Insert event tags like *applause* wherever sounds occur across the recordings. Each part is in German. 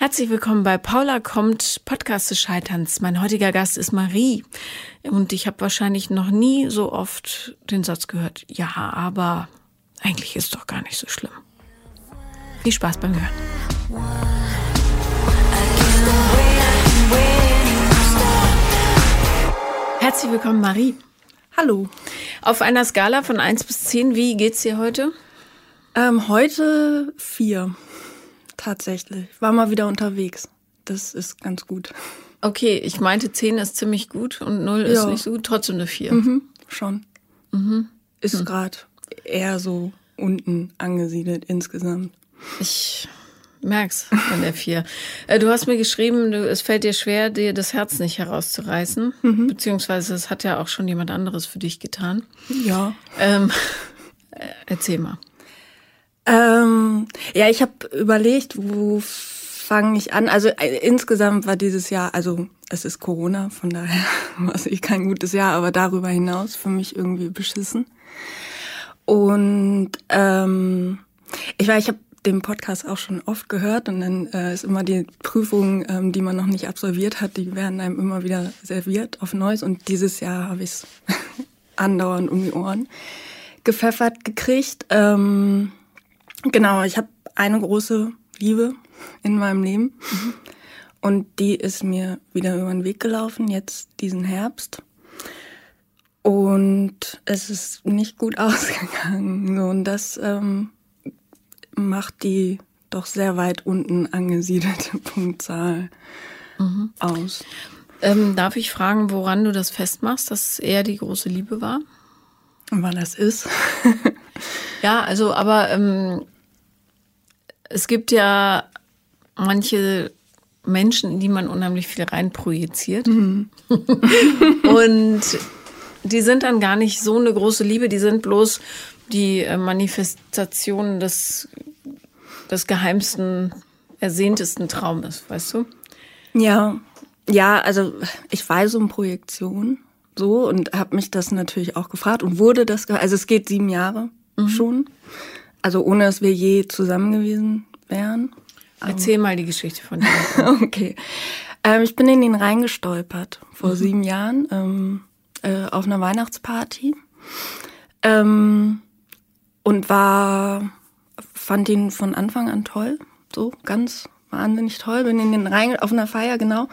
Herzlich willkommen bei Paula kommt Podcast des Scheiterns. Mein heutiger Gast ist Marie und ich habe wahrscheinlich noch nie so oft den Satz gehört, ja, aber eigentlich ist doch gar nicht so schlimm. Viel Spaß beim Hören. Herzlich willkommen, Marie. Hallo. Auf einer Skala von 1 bis 10, wie geht's dir heute? Ähm, heute vier. Tatsächlich. War mal wieder unterwegs. Das ist ganz gut. Okay, ich meinte 10 ist ziemlich gut und 0 ist nicht so gut, trotzdem eine 4. Mhm, schon. Mhm. Ist hm. gerade eher so unten angesiedelt insgesamt. Ich merk's an der 4. Äh, du hast mir geschrieben, du, es fällt dir schwer, dir das Herz nicht herauszureißen. Mhm. Beziehungsweise es hat ja auch schon jemand anderes für dich getan. Ja. Ähm, *laughs* erzähl mal. Ähm, ja, ich habe überlegt, wo fange ich an? Also äh, insgesamt war dieses Jahr, also es ist Corona, von daher *laughs* war es eh kein gutes Jahr, aber darüber hinaus für mich irgendwie beschissen. Und ähm, ich war, ich habe den Podcast auch schon oft gehört und dann äh, ist immer die Prüfung, ähm, die man noch nicht absolviert hat, die werden einem immer wieder serviert auf Neues und dieses Jahr habe ich es *laughs* andauernd um die Ohren gepfeffert gekriegt. Ähm, Genau, ich habe eine große Liebe in meinem Leben mhm. und die ist mir wieder über den Weg gelaufen, jetzt diesen Herbst. Und es ist nicht gut *laughs* ausgegangen. und das ähm, macht die doch sehr weit unten angesiedelte *laughs* Punktzahl mhm. aus. Ähm, darf ich fragen, woran du das festmachst, dass er die große Liebe war? Wann das ist? *laughs* Ja, also, aber ähm, es gibt ja manche Menschen, in die man unheimlich viel reinprojiziert. Mhm. *laughs* und die sind dann gar nicht so eine große Liebe, die sind bloß die äh, Manifestation des, des geheimsten, ersehntesten Traumes, weißt du? Ja, ja, also ich weiß um Projektion so und habe mich das natürlich auch gefragt und wurde das, also es geht sieben Jahre mhm. schon. Also ohne, dass wir je zusammen gewesen wären. Erzähl mal die Geschichte von dir. *laughs* okay. Ähm, ich bin in ihn reingestolpert vor mhm. sieben Jahren ähm, äh, auf einer Weihnachtsparty ähm, und war fand ihn von Anfang an toll, so ganz wahnsinnig toll. Bin in den rein auf einer Feier genau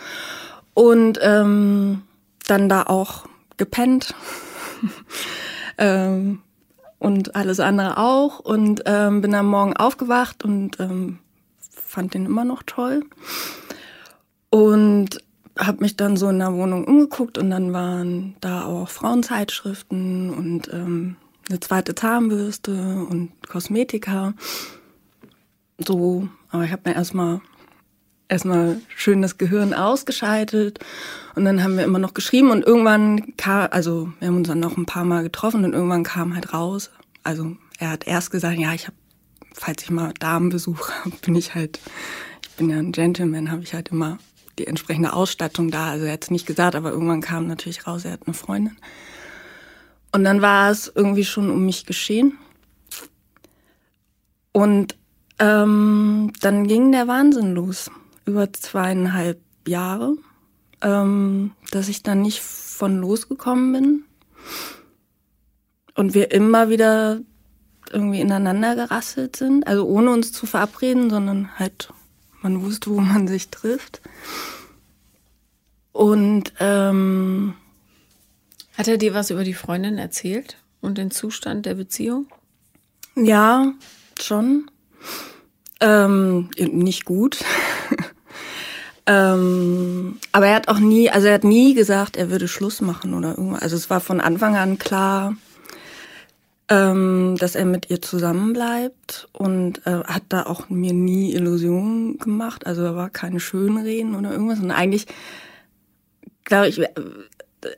und ähm, dann da auch gepennt. *laughs* ähm, und alles andere auch und ähm, bin am Morgen aufgewacht und ähm, fand den immer noch toll und habe mich dann so in der Wohnung umgeguckt und dann waren da auch Frauenzeitschriften und ähm, eine zweite Zahnbürste und Kosmetika. So, aber ich habe mir erstmal erstmal schön das Gehirn ausgeschaltet und dann haben wir immer noch geschrieben und irgendwann kam, also wir haben uns dann noch ein paar Mal getroffen und irgendwann kam halt raus. Also er hat erst gesagt, ja, ich habe, falls ich mal Damenbesuch habe, *laughs* bin ich halt, ich bin ja ein Gentleman, habe ich halt immer die entsprechende Ausstattung da. Also er hat es nicht gesagt, aber irgendwann kam natürlich raus, er hat eine Freundin. Und dann war es irgendwie schon um mich geschehen. Und ähm, dann ging der Wahnsinn los über zweieinhalb Jahre, ähm, dass ich dann nicht von losgekommen bin und wir immer wieder irgendwie ineinander gerasselt sind, also ohne uns zu verabreden, sondern halt man wusste, wo man sich trifft. Und ähm, hat er dir was über die Freundin erzählt und den Zustand der Beziehung? Ja, schon. Ähm, nicht gut. Ähm, aber er hat auch nie, also er hat nie gesagt, er würde Schluss machen oder irgendwas. Also es war von Anfang an klar, ähm, dass er mit ihr zusammenbleibt und äh, hat da auch mir nie Illusionen gemacht. Also da war keine Schönreden oder irgendwas. Und eigentlich, glaube ich,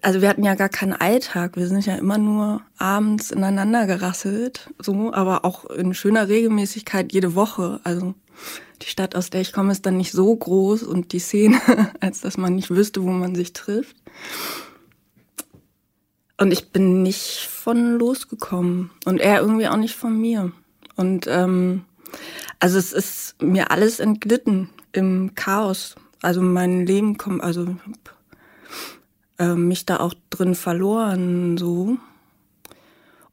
also wir hatten ja gar keinen Alltag. Wir sind ja immer nur abends ineinander gerasselt, so, aber auch in schöner Regelmäßigkeit jede Woche. Also die Stadt, aus der ich komme, ist dann nicht so groß und die Szene, *laughs* als dass man nicht wüsste, wo man sich trifft. Und ich bin nicht von losgekommen und er irgendwie auch nicht von mir. Und ähm, also es ist mir alles entglitten im Chaos. Also mein Leben kommt, also äh, mich da auch drin verloren, so.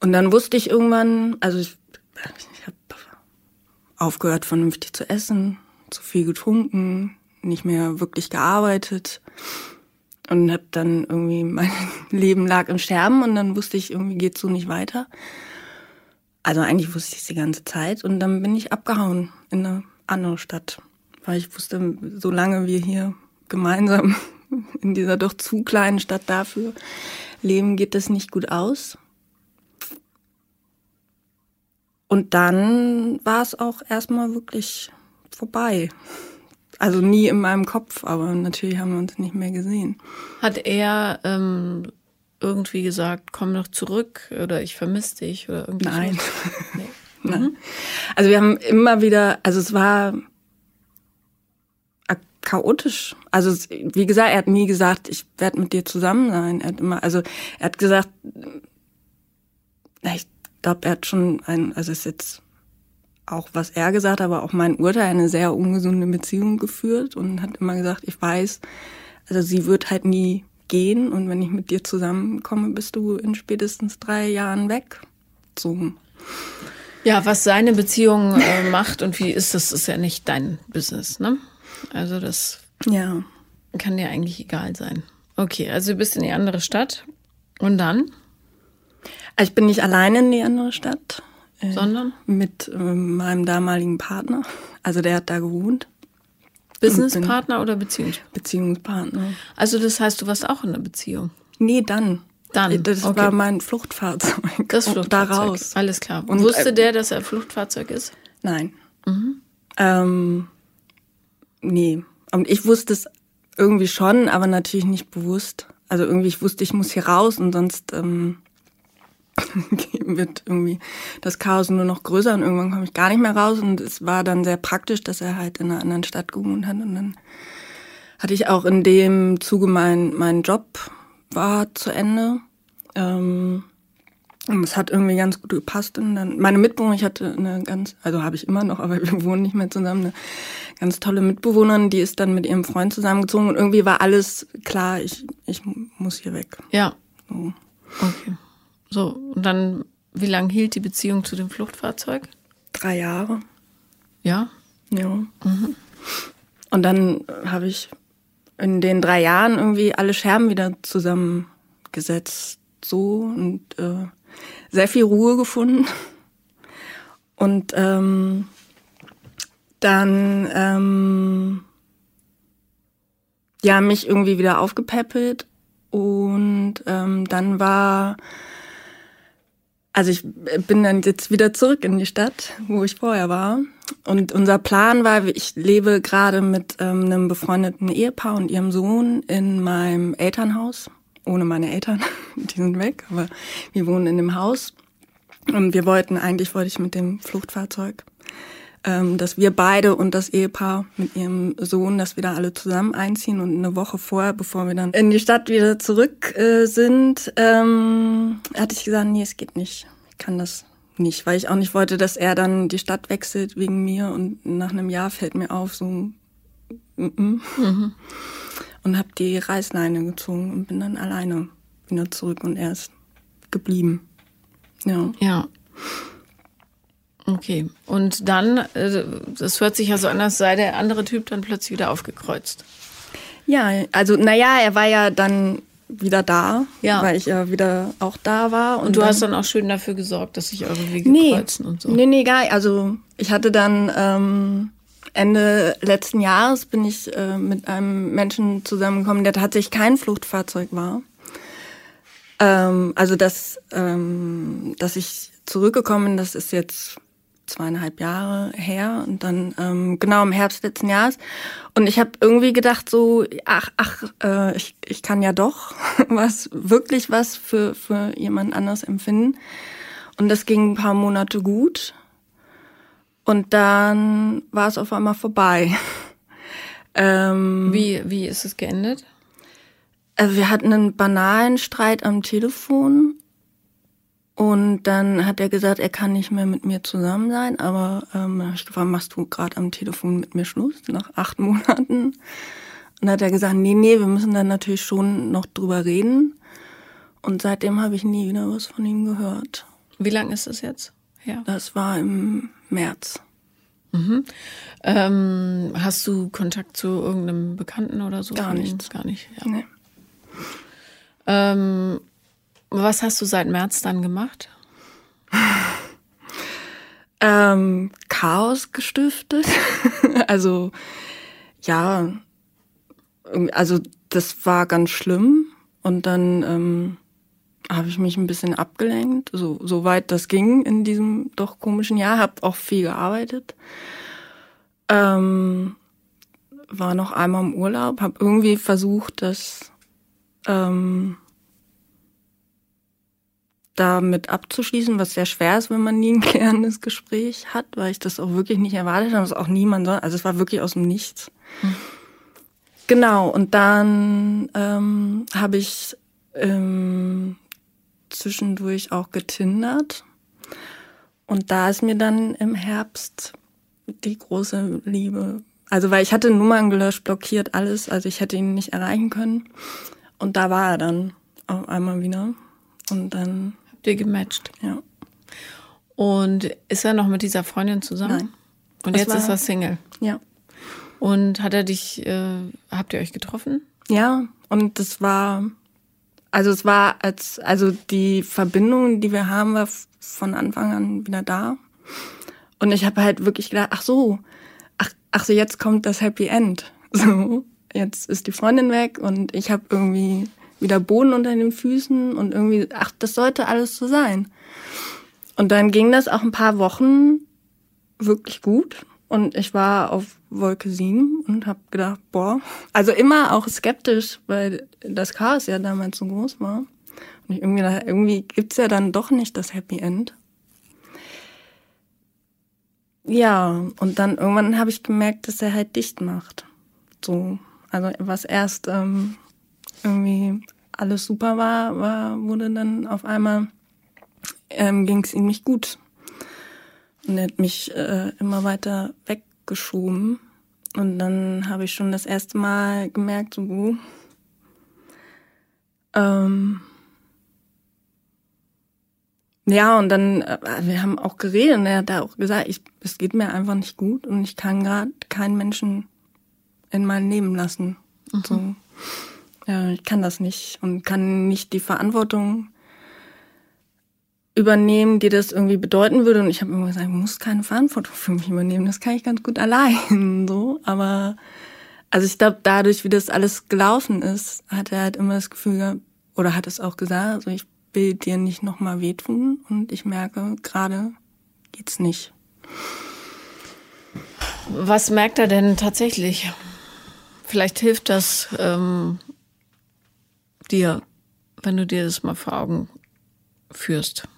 Und dann wusste ich irgendwann, also ich, ich habe aufgehört, vernünftig zu essen, zu viel getrunken, nicht mehr wirklich gearbeitet und habe dann irgendwie *laughs* mein Leben lag im Sterben und dann wusste ich irgendwie geht's so nicht weiter. Also eigentlich wusste ich es die ganze Zeit und dann bin ich abgehauen in eine andere Stadt, weil ich wusste, solange wir hier gemeinsam *laughs* in dieser doch zu kleinen Stadt dafür leben, geht das nicht gut aus. Und dann war es auch erstmal wirklich vorbei. Also nie in meinem Kopf, aber natürlich haben wir uns nicht mehr gesehen. Hat er ähm, irgendwie gesagt, komm noch zurück oder ich vermisse dich oder irgendwie? Nein. Nee. *laughs* Nein. Mhm. Also wir haben immer wieder, also es war chaotisch. Also wie gesagt, er hat nie gesagt, ich werde mit dir zusammen sein. Er hat immer, also er hat gesagt, ich glaube, er hat schon ein, also ist jetzt auch was er gesagt, aber auch mein Urteil eine sehr ungesunde Beziehung geführt und hat immer gesagt, ich weiß, also sie wird halt nie gehen und wenn ich mit dir zusammenkomme, bist du in spätestens drei Jahren weg. So. Ja, was seine Beziehung äh, macht und wie ist das, ist ja nicht dein Business, ne? Also das ja. kann dir eigentlich egal sein. Okay, also du bist in die andere Stadt und dann? Also ich bin nicht alleine in die andere Stadt. Äh, Sondern? Mit äh, meinem damaligen Partner. Also der hat da gewohnt. Businesspartner oder Beziehungspartner? Beziehungspartner. Also das heißt, du warst auch in einer Beziehung? Nee, dann. Dann. Äh, das okay. war mein Fluchtfahrzeug. Das *laughs* Fluchtfahrzeug. Daraus. Alles klar. Und, Wusste äh, der, dass er Fluchtfahrzeug ist? Nein. Mhm. Ähm, nee. Und ich wusste es irgendwie schon, aber natürlich nicht bewusst. Also irgendwie, ich wusste, ich muss hier raus und sonst ähm, *laughs* wird irgendwie das Chaos nur noch größer und irgendwann komme ich gar nicht mehr raus. Und es war dann sehr praktisch, dass er halt in einer anderen Stadt gewohnt hat. Und dann hatte ich auch in dem Zuge mein, mein Job war zu Ende. Ähm, und es hat irgendwie ganz gut gepasst. Und dann meine Mitbewohner, ich hatte eine ganz, also habe ich immer noch, aber *laughs* wir wohnen nicht mehr zusammen, eine ganz tolle Mitbewohnerin, die ist dann mit ihrem Freund zusammengezogen und irgendwie war alles klar, ich, ich muss hier weg. Ja. So. Okay. So, und dann, wie lange hielt die Beziehung zu dem Fluchtfahrzeug? Drei Jahre. Ja? Ja. Mhm. Und dann habe ich in den drei Jahren irgendwie alle Scherben wieder zusammengesetzt. So und äh, sehr viel Ruhe gefunden. Und ähm, dann ähm, ja mich irgendwie wieder aufgepäppelt und ähm, dann war also ich bin dann jetzt wieder zurück in die Stadt, wo ich vorher war. Und unser Plan war, ich lebe gerade mit ähm, einem befreundeten Ehepaar und ihrem Sohn in meinem Elternhaus. Ohne meine Eltern, *laughs* die sind weg, aber wir wohnen in dem Haus. Und wir wollten, eigentlich wollte ich mit dem Fluchtfahrzeug, ähm, dass wir beide und das Ehepaar mit ihrem Sohn, dass wir da alle zusammen einziehen und eine Woche vorher, bevor wir dann in die Stadt wieder zurück äh, sind, ähm, hatte ich gesagt, nee, es geht nicht. Ich kann das nicht, weil ich auch nicht wollte, dass er dann die Stadt wechselt wegen mir und nach einem Jahr fällt mir auf, so mm -mm. Mhm. und habe die Reißleine gezogen und bin dann alleine wieder zurück und er ist geblieben. Ja. Ja. Okay. Und dann, äh, das hört sich ja so an, als sei der andere Typ dann plötzlich wieder aufgekreuzt. Ja, also naja, er war ja dann wieder da, ja. weil ich ja wieder auch da war. Und, und du dann, hast dann auch schön dafür gesorgt, dass sich eure Wege nee, kreuzen und so. Nee, nee, gar Also ich hatte dann ähm, Ende letzten Jahres bin ich äh, mit einem Menschen zusammengekommen, der tatsächlich kein Fluchtfahrzeug war. Ähm, also dass, ähm, dass ich zurückgekommen bin, das ist jetzt zweieinhalb Jahre her und dann ähm, genau im Herbst letzten Jahres. Und ich habe irgendwie gedacht so, ach, ach, äh, ich, ich kann ja doch *laughs* was, wirklich was für, für jemand anders empfinden. Und das ging ein paar Monate gut. Und dann war es auf einmal vorbei. *laughs* ähm, wie, wie ist es geendet? Also wir hatten einen banalen Streit am Telefon Und dann hat er gesagt, er kann nicht mehr mit mir zusammen sein, aber ähm, dann hab ich gefragt, machst du gerade am Telefon mit mir Schluss nach acht *laughs* Monaten? Und dann hat er gesagt, nee, nee, wir müssen dann natürlich schon noch drüber reden. Und seitdem habe ich nie wieder was von ihm gehört. Wie lange ist das jetzt? Ja. Das war im März. Mhm. Ähm, hast du Kontakt zu irgendeinem Bekannten oder so? Gar nichts. Gar nicht. Ja. Nee. Ähm, was hast du seit März dann gemacht? *laughs* Ähm, Chaos gestiftet. *laughs* also ja, also das war ganz schlimm. Und dann ähm, habe ich mich ein bisschen abgelenkt, so soweit das ging in diesem doch komischen Jahr. Habe auch viel gearbeitet. Ähm, war noch einmal im Urlaub, habe irgendwie versucht, das ähm, damit abzuschließen, was sehr schwer ist, wenn man nie ein *laughs* klärendes Gespräch hat, weil ich das auch wirklich nicht erwartet habe, dass auch niemand soll. Also es war wirklich aus dem Nichts. Genau, und dann ähm, habe ich ähm, zwischendurch auch getindert. Und da ist mir dann im Herbst die große Liebe. Also weil ich hatte Nummern gelöscht, blockiert, alles. Also ich hätte ihn nicht erreichen können. Und da war er dann auf einmal wieder. Und dann, Ihr gematcht? ja. Und ist er noch mit dieser Freundin zusammen? Nein. Und Das jetzt ist er Single. Ja. Und hat er dich, äh, habt ihr euch getroffen? Ja, und das war, also es war als, also die Verbindung, die wir haben, war von Anfang an wieder da. Und ich habe halt wirklich gedacht, ach so, ach, ach so, jetzt kommt das Happy End. *laughs* So, jetzt ist die Freundin weg und ich habe irgendwie wieder Boden unter den Füßen und irgendwie, ach, das sollte alles so sein. Und dann ging das auch ein paar Wochen wirklich gut. Und ich war auf Wolke 7 und habe gedacht, boah, also immer auch skeptisch, weil das Chaos ja damals so groß war. Und ich irgendwie dachte, irgendwie gibt's ja dann doch nicht das Happy End. Ja, und dann irgendwann habe ich gemerkt, dass er halt dicht macht. So, also was erst ähm, irgendwie alles super war, war wurde dann auf einmal ähm, ging es ihm nicht gut. Und er hat mich äh, immer weiter weggeschoben. Und dann habe ich schon das erste Mal gemerkt, so, uh, ähm, ja, und dann, äh, wir haben auch geredet und er hat da auch gesagt, ich, es geht mir einfach nicht gut und ich kann gerade keinen Menschen in mein Leben lassen. So. Ich kann das nicht und kann nicht die Verantwortung übernehmen, die das irgendwie bedeuten würde. Und ich habe immer gesagt, ich muss keine Verantwortung für mich übernehmen. Das kann ich ganz gut allein. *laughs* So, aber also ich glaube, dadurch, wie das alles gelaufen ist, hat er halt immer das Gefühl gehabt, oder hat es auch gesagt, also ich will dir nicht nochmal wehtun und ich merke, gerade geht's nicht. Was merkt er denn tatsächlich? Vielleicht hilft das ähm, dir, wenn du dir das mal vor Augen führst.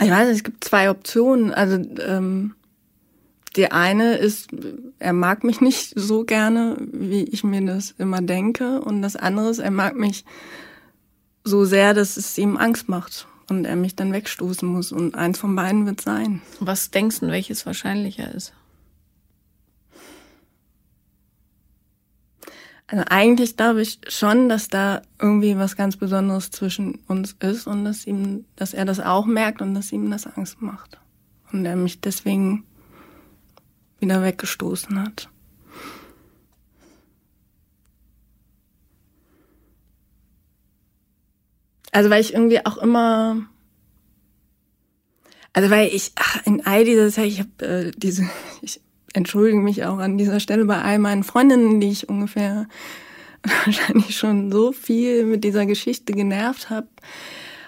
Ich weiß nicht, es gibt zwei Optionen. Also ähm, die eine ist, er mag mich nicht so gerne, wie ich mir das immer denke. Und das andere ist, er mag mich so sehr, dass es ihm Angst macht und er mich dann wegstoßen muss. Und eins von beiden wird sein. Was denkst du, welches wahrscheinlicher ist? Also eigentlich glaube ich schon, dass da irgendwie was ganz Besonderes zwischen uns ist und dass ihm, dass er das auch merkt und dass ihm das Angst macht. Und er mich deswegen wieder weggestoßen hat. Also weil ich irgendwie auch immer, also weil ich ach, in all dieser Zeit, ich habe äh, diese, *laughs* ich entschuldige mich auch an dieser Stelle bei all meinen Freundinnen, die ich ungefähr *laughs* wahrscheinlich schon so viel mit dieser Geschichte genervt habe.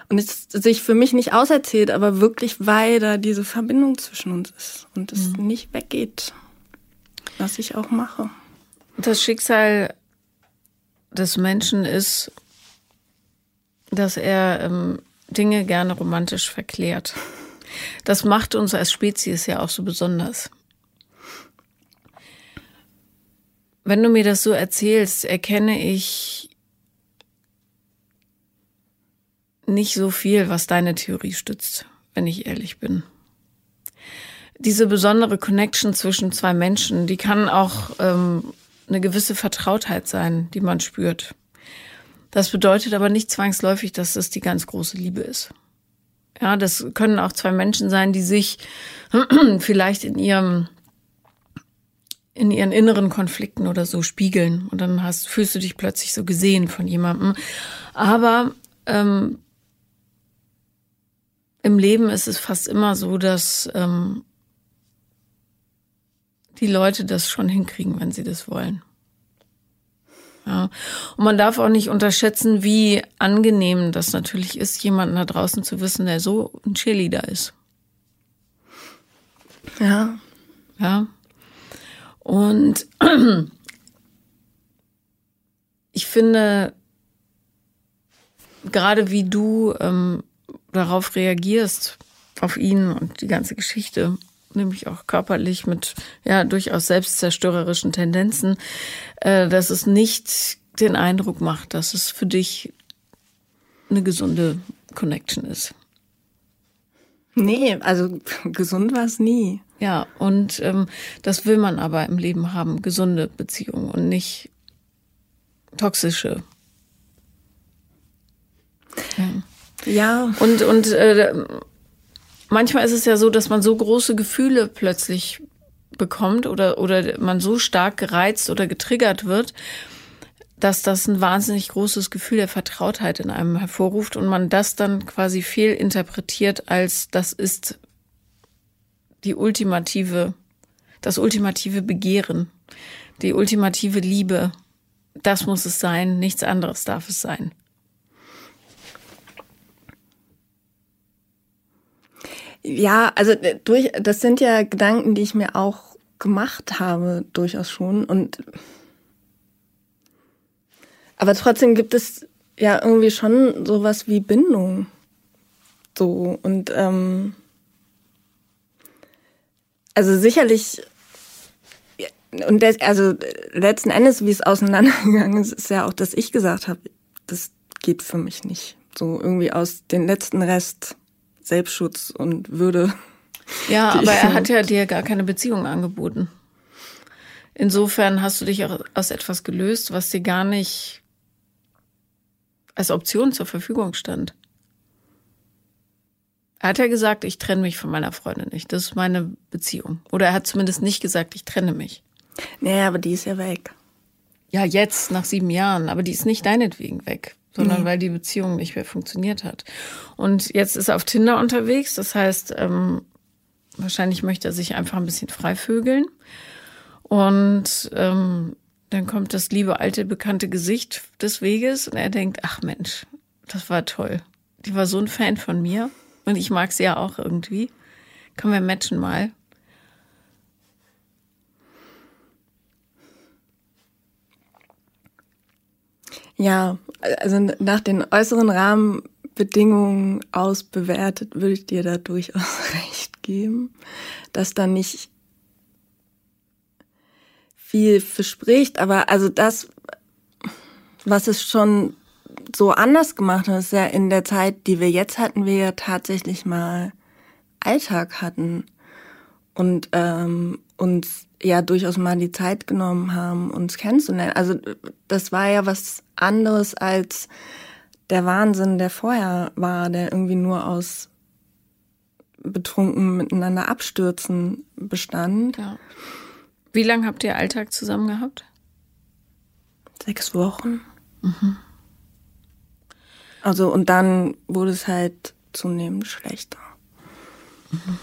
Und es sich für mich nicht auserzählt, aber wirklich, weil da diese Verbindung zwischen uns ist und es nicht weggeht, was ich auch mache. Das Schicksal des Menschen ist, dass er ähm, Dinge gerne romantisch verklärt. Das macht uns als Spezies ja auch so besonders. Wenn du mir das so erzählst, erkenne ich nicht so viel, was deine Theorie stützt, wenn ich ehrlich bin. Diese besondere Connection zwischen zwei Menschen, die kann auch ähm, eine gewisse Vertrautheit sein, die man spürt. Das bedeutet aber nicht zwangsläufig, dass es die ganz große Liebe ist. Ja, das können auch zwei Menschen sein, die sich *clears throat* vielleicht in ihrem in ihren inneren Konflikten oder so spiegeln und dann hast fühlst du dich plötzlich so gesehen von jemandem. Aber ähm, im Leben ist es fast immer so, dass ähm, die Leute das schon hinkriegen, wenn sie das wollen. Ja. Und man darf auch nicht unterschätzen, wie angenehm das natürlich ist, jemanden da draußen zu wissen, der so ein Cheerleader ist. Ja. Ja. Und ich finde, gerade wie du ähm, darauf reagierst, auf ihn und die ganze Geschichte, nämlich auch körperlich mit ja durchaus selbstzerstörerischen Tendenzen, äh, dass es nicht den Eindruck macht, dass es für dich eine gesunde Connection ist. Nee, also *laughs* gesund war es nie. Ja, und ähm, das will man aber im Leben haben, gesunde Beziehungen und nicht toxische. Ja. ja. Und, und äh, manchmal ist es ja so, dass man so große Gefühle plötzlich bekommt oder, oder man so stark gereizt oder getriggert wird, dass das ein wahnsinnig großes Gefühl der Vertrautheit in einem hervorruft und man das dann quasi fehl interpretiert als das ist die ultimative, das ultimative Begehren, die ultimative Liebe. Das muss es sein, nichts anderes darf es sein. Ja, also äh, durch, das sind ja Gedanken, die ich mir auch gemacht habe, durchaus schon. Und aber trotzdem gibt es ja irgendwie schon sowas wie Bindung. So und ähm, also sicherlich und das, also letzten Endes, wie es auseinandergegangen ist, ist ja auch, dass ich gesagt habe, das geht für mich nicht. So irgendwie aus den letzten Rest Selbstschutz und Würde. Ja, *laughs* aber er hat ja dir gar keine Beziehung angeboten. Insofern hast du dich auch aus etwas gelöst, was dir gar nicht als Option zur Verfügung stand. Er hat ja gesagt, ich trenne mich von meiner Freundin nicht. Das ist meine Beziehung. Oder er hat zumindest nicht gesagt, ich trenne mich. Nee, aber die ist ja weg. Ja, jetzt, nach sieben Jahren. Aber die ist nicht deinetwegen weg sondern nee. weil die Beziehung nicht mehr funktioniert hat. Und jetzt ist er auf Tinder unterwegs, das heißt, ähm, wahrscheinlich möchte er sich einfach ein bisschen freivögeln. Und ähm, dann kommt das liebe alte bekannte Gesicht des Weges und er denkt, ach Mensch, das war toll. Die war so ein Fan von mir und ich mag sie ja auch irgendwie. Können wir matchen mal. Ja, also nach den äußeren Rahmenbedingungen ausbewertet, würde ich dir da durchaus *laughs* recht geben, dass da nicht viel verspricht. Aber also das, was es schon so anders gemacht ist ja in der Zeit, die wir jetzt hatten, wir ja tatsächlich mal Alltag hatten und ähm, uns ja durchaus mal die Zeit genommen haben, uns kennenzulernen. Also das war ja was anderes als der Wahnsinn, der vorher war, der irgendwie nur aus betrunken miteinander abstürzen bestand. Ja. Wie lange habt ihr Alltag zusammen gehabt? Sechs Wochen. Mhm. Also und dann wurde es halt zunehmend schlechter. Mhm.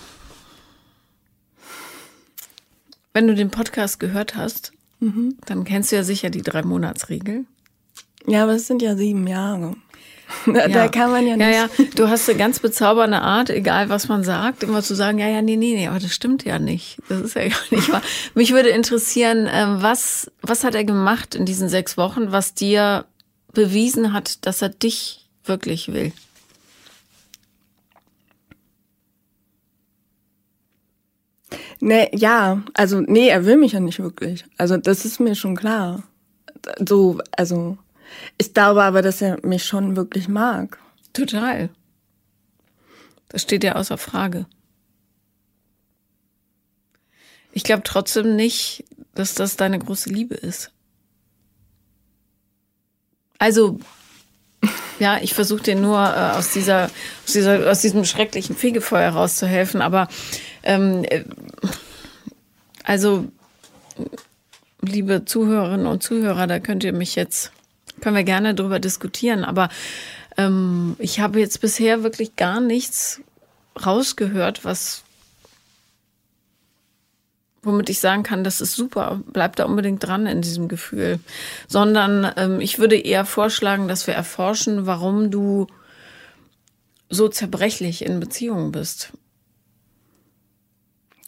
Wenn du den Podcast gehört hast, mhm. dann kennst du ja sicher die drei Monatsregel. Ja, aber es sind ja sieben Jahre. *laughs* Da, ja. kann man ja nicht. Ja, ja, du hast eine ganz bezaubernde Art, egal was man sagt, immer zu sagen, ja, ja, nee, nee, nee, aber das stimmt ja nicht. Das ist ja *laughs* gar nicht wahr. Mich würde interessieren, ähm, was, was hat er gemacht in diesen sechs Wochen, was dir bewiesen hat, dass er dich wirklich will? Nee, ja, also nee, er will mich ja nicht wirklich. Also das ist mir schon klar. So, also ich glaube aber, dass er mich schon wirklich mag. Total. Das steht ja außer Frage. Ich glaube trotzdem nicht, dass das deine große Liebe ist. Also, ja, ich versuche dir nur äh, aus, dieser, aus, dieser, aus diesem schrecklichen Fegefeuer rauszuhelfen, aber ähm, äh, also, liebe Zuhörerinnen und Zuhörer, da könnt ihr mich jetzt, können wir gerne drüber diskutieren, aber ähm, ich habe jetzt bisher wirklich gar nichts rausgehört, was womit ich sagen kann, das ist super, bleib da unbedingt dran in diesem Gefühl. Sondern ähm, ich würde eher vorschlagen, dass wir erforschen, warum du so zerbrechlich in Beziehungen bist.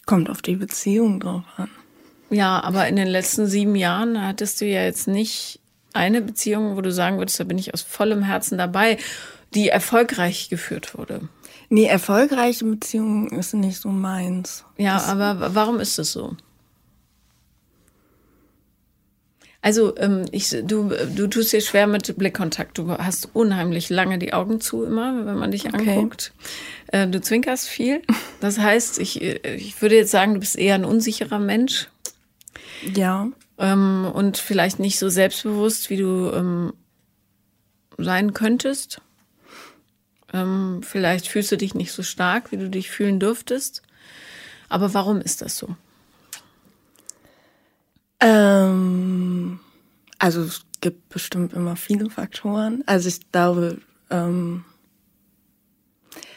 Kommt auf die Beziehung drauf an. Ja, aber in den letzten sieben Jahren hattest du ja jetzt nicht eine Beziehung, wo du sagen würdest, da bin ich aus vollem Herzen dabei, die erfolgreich geführt wurde. Nee, erfolgreiche Beziehungen ist nicht so meins. Ja, das aber warum ist es so? Also ähm, ich, du, du tust dir schwer mit Blickkontakt. Du hast unheimlich lange die Augen zu immer, wenn man dich okay. anguckt. Äh, du zwinkerst viel. Das heißt, ich, ich würde jetzt sagen, du bist eher ein unsicherer Mensch. Ja. Ähm, und vielleicht nicht so selbstbewusst, wie du ähm, sein könntest. Ähm, vielleicht fühlst du dich nicht so stark, wie du dich fühlen dürftest. Aber warum ist das so? Ähm, also es gibt bestimmt immer viele Faktoren. Also ich glaube, ähm,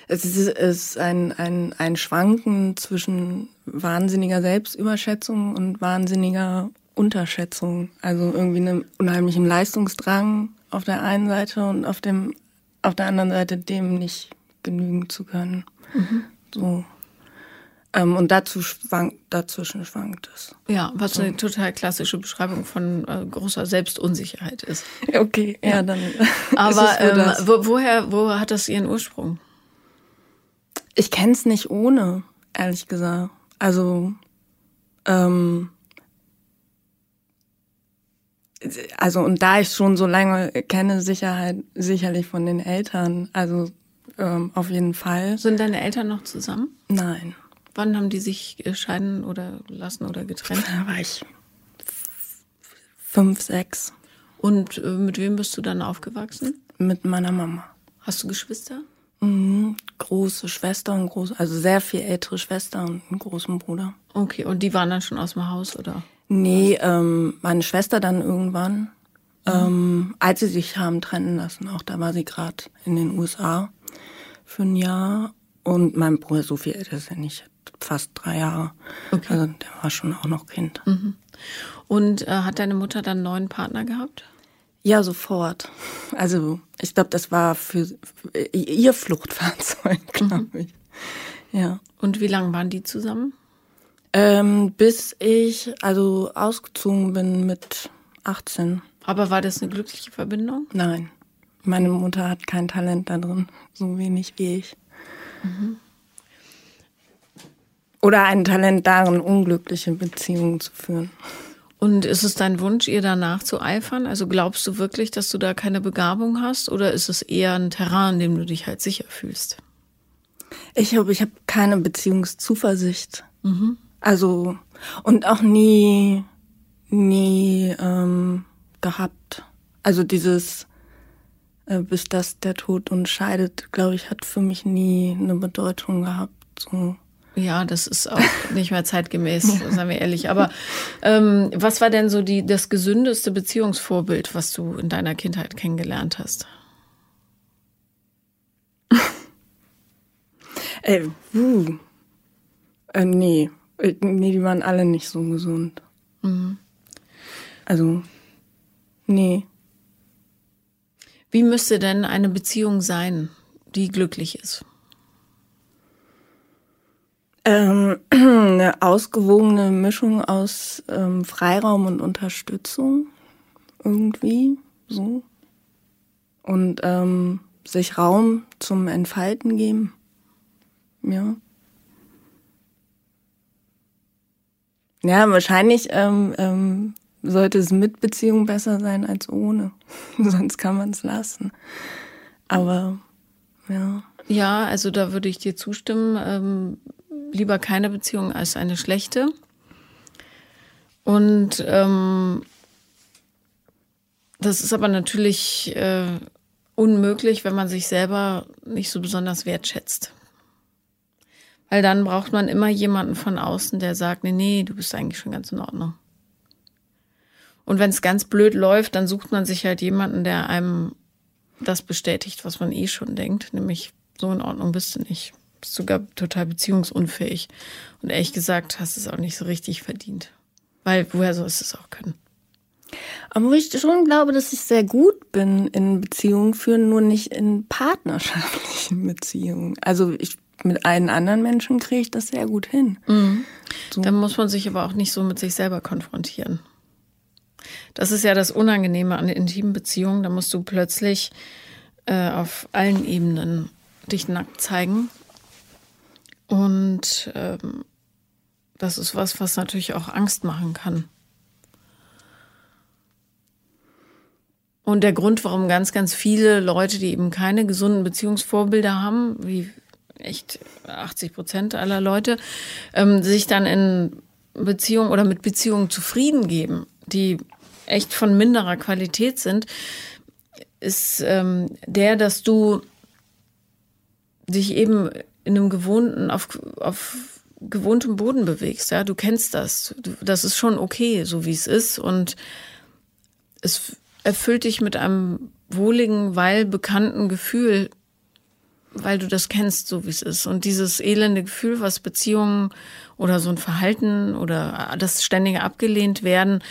es ist, ist ein, ein, ein Schwanken zwischen wahnsinniger Selbstüberschätzung und wahnsinniger Unterschätzung. Also irgendwie einem unheimlichen Leistungsdrang auf der einen Seite und auf dem auf der anderen Seite dem nicht genügen zu können. Mhm. So. Ähm, und dazu schwankt, dazwischen schwankt es. Ja, was so. eine total klassische Beschreibung von äh, großer Selbstunsicherheit ist. Okay, ja, ja dann. *laughs* Aber ähm, wo, woher, wo hat das ihren Ursprung? Ich kenne es nicht ohne, ehrlich gesagt. Also, ähm, also und da ich schon so lange kenne, Sicherheit sicherlich von den Eltern, also ähm, auf jeden Fall. Sind deine Eltern noch zusammen? Nein. Wann haben die sich scheiden oder lassen oder getrennt? Da war ich fünf, sechs. Und äh, mit wem bist du dann aufgewachsen? Mit meiner Mama. Hast du Geschwister? Mhm. Große Schwester und große, also sehr viel ältere Schwester und einen großen Bruder. Okay, und die waren dann schon aus dem Haus, oder? Nee, ähm, meine Schwester dann irgendwann, mhm. ähm, als sie sich haben trennen lassen. Auch da war sie gerade in den USA für ein Jahr. Und mein Bruder, so viel älter ist er nicht, fast drei Jahre. Okay. Also der war schon auch noch Kind. Mhm. Und äh, hat deine Mutter dann einen neuen Partner gehabt? Ja, sofort. Also ich glaube, das war für, für ihr Fluchtfahrzeug, *laughs* glaube mhm. ich. Ja. Und wie lange waren die zusammen? Ähm, bis ich also ausgezogen bin mit 18. Aber war das eine glückliche Verbindung? Nein. Meine Mutter hat kein Talent da drin, so wenig wie ich. Mhm. Oder ein Talent darin, unglückliche Beziehungen zu führen. Und ist es dein Wunsch, ihr danach zu eifern? Also glaubst du wirklich, dass du da keine Begabung hast? Oder ist es eher ein Terrain, in dem du dich halt sicher fühlst? Ich glaube, ich habe keine Beziehungszuversicht. Mhm. Also, und auch nie, nie ähm, gehabt. Also dieses, äh, bis das der Tod uns scheidet, glaube ich, hat für mich nie eine Bedeutung gehabt. So. Ja, das ist auch *laughs* nicht mehr zeitgemäß, ja. seien wir ehrlich. Aber ähm, was war denn so die, das gesündeste Beziehungsvorbild, was du in deiner Kindheit kennengelernt hast? *laughs* äh, uh. äh, nee. Äh, nee, die waren alle nicht so gesund. Mhm. Also, nee. Wie müsste denn eine Beziehung sein, die glücklich ist? Ähm, *clears throat* eine ausgewogene Mischung aus ähm, Freiraum und Unterstützung. Irgendwie so. Und ähm, sich Raum zum Entfalten geben. Ja. Ja, wahrscheinlich ähm, ähm, sollte es mit Beziehung besser sein als ohne. *laughs* Sonst kann man es lassen. Aber Ja. Ja, also da würde ich dir zustimmen. Ähm, lieber keine Beziehung als eine schlechte. Und ähm, das ist aber natürlich äh, unmöglich, wenn man sich selber nicht so besonders wertschätzt. Weil dann braucht man immer jemanden von außen, der sagt, nee, nee, du bist eigentlich schon ganz in Ordnung. Und wenn es ganz blöd läuft, dann sucht man sich halt jemanden, der einem das bestätigt, was man eh schon denkt, nämlich so in Ordnung bist du nicht. Bist sogar total beziehungsunfähig. Und ehrlich gesagt, hast es auch nicht so richtig verdient. Weil woher sollst du es auch können? Aber ich schon glaube, dass ich sehr gut bin in Beziehungen führen, nur nicht in partnerschaftlichen Beziehungen. Also ich mit allen anderen Menschen kriege ich das sehr gut hin. Mhm. So. Dann muss man sich aber auch nicht so mit sich selber konfrontieren. Das ist ja das Unangenehme an intimen Beziehungen. Da musst du plötzlich äh, auf allen Ebenen dich nackt zeigen. Und ähm, das ist was, was natürlich auch Angst machen kann. Und der Grund, warum ganz, ganz viele Leute, die eben keine gesunden Beziehungsvorbilder haben, wie echt 80 Prozent aller Leute, ähm, sich dann in Beziehungen oder mit Beziehungen zufrieden geben, die echt von minderer Qualität sind, ist ähm, der, dass du dich eben in einem gewohnten, auf, auf gewohntem Boden bewegst. Ja, du kennst das. Das ist schon okay, so wie es ist. Und es erfüllt dich mit einem wohligen, weil bekannten Gefühl, weil du das kennst, so wie es ist. Und dieses elende Gefühl, was Beziehungen oder so ein Verhalten oder das ständige abgelehnt werden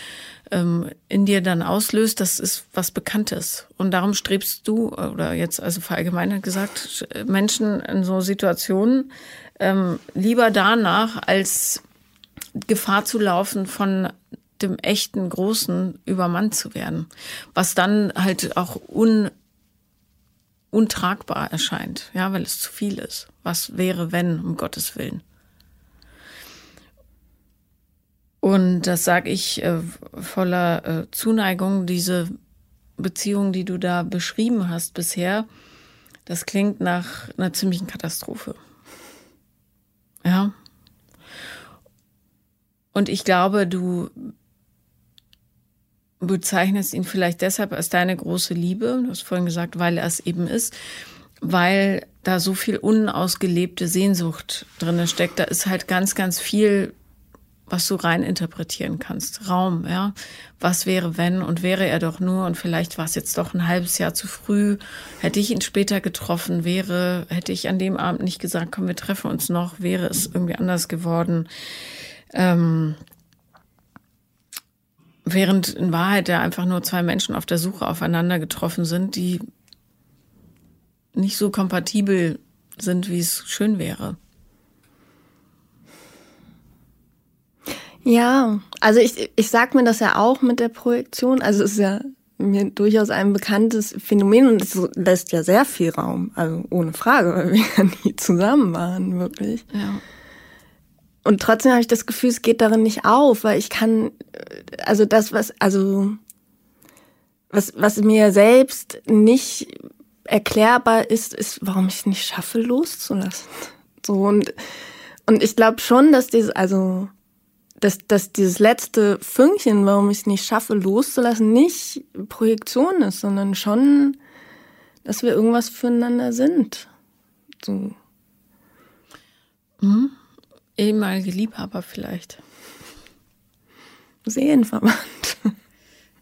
ähm, in dir dann auslöst, das ist was Bekanntes. Und darum strebst du, oder jetzt also verallgemeinert gesagt, Menschen in so Situationen ähm, lieber danach, als Gefahr zu laufen, von dem echten Großen übermannt zu werden. Was dann halt auch un, untragbar erscheint, ja, weil es zu viel ist. Was wäre, wenn, um Gottes Willen? Und das sage ich äh, voller äh, Zuneigung, diese Beziehung, die du da beschrieben hast bisher, das klingt nach einer ziemlichen Katastrophe. Ja. Und ich glaube, du bezeichnest ihn vielleicht deshalb als deine große Liebe. Du hast vorhin gesagt, weil er es eben ist, weil da so viel unausgelebte Sehnsucht drinne steckt. Da ist halt ganz, ganz viel was du rein interpretieren kannst. Raum, ja. Was wäre, wenn und wäre er doch nur und vielleicht war es jetzt doch ein halbes Jahr zu früh. Hätte ich ihn später getroffen, wäre, hätte ich an dem Abend nicht gesagt, komm, wir treffen uns noch, wäre es irgendwie anders geworden. Ähm, während in Wahrheit ja einfach nur zwei Menschen auf der Suche aufeinander getroffen sind, die nicht so kompatibel sind, wie es schön wäre. Ja, also ich, ich sag mir das ja auch mit der Projektion. Also es ist ja mir durchaus ein bekanntes Phänomen und es lässt ja sehr viel Raum. Also ohne Frage, weil wir *laughs* ja nie zusammen waren, wirklich. Ja. Und trotzdem habe ich das Gefühl, es geht darin nicht auf, weil ich kann, also das, was, also, was, was mir selbst nicht erklärbar ist, ist, warum ich es nicht schaffe, loszulassen. So und, und ich glaube schon, dass dieses, also, dass, dass dieses letzte Fünkchen, warum ich es nicht schaffe, loszulassen, nicht Projektion ist, sondern schon, dass wir irgendwas füreinander sind. So. Mhm. Ehemalige Liebhaber vielleicht. Seelenverwandt.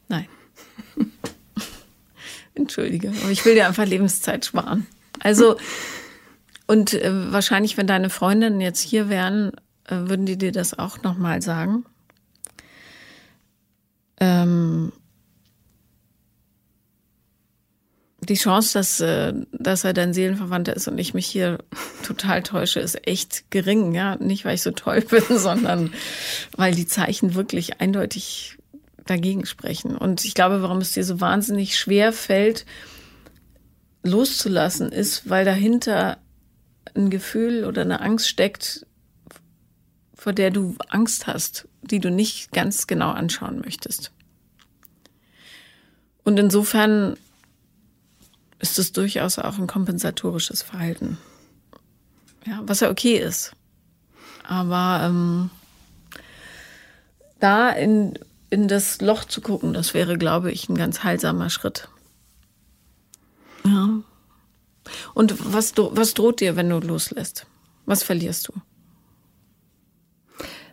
Nein. *laughs* Entschuldige, aber ich will dir einfach Lebenszeit sparen. Also, und äh, wahrscheinlich, wenn deine Freundinnen jetzt hier wären, äh, würden die dir das auch nochmal sagen? Ähm, die Chance, dass, äh, dass er dein Seelenverwandter ist und ich mich hier *laughs* total täusche, ist echt gering. Ja, nicht weil ich so toll *laughs* bin, sondern weil die Zeichen wirklich eindeutig dagegen sprechen. Und ich glaube, warum es dir so wahnsinnig schwer fällt, loszulassen, ist, weil dahinter ein Gefühl oder eine Angst steckt, vor der du Angst hast, die du nicht ganz genau anschauen möchtest. Und insofern ist es durchaus auch ein kompensatorisches Verhalten. Ja, was ja okay ist. Aber ähm, da in, in das Loch zu gucken, das wäre, glaube ich, ein ganz heilsamer Schritt. Ja. Und was, was droht dir, wenn du loslässt? Was verlierst du?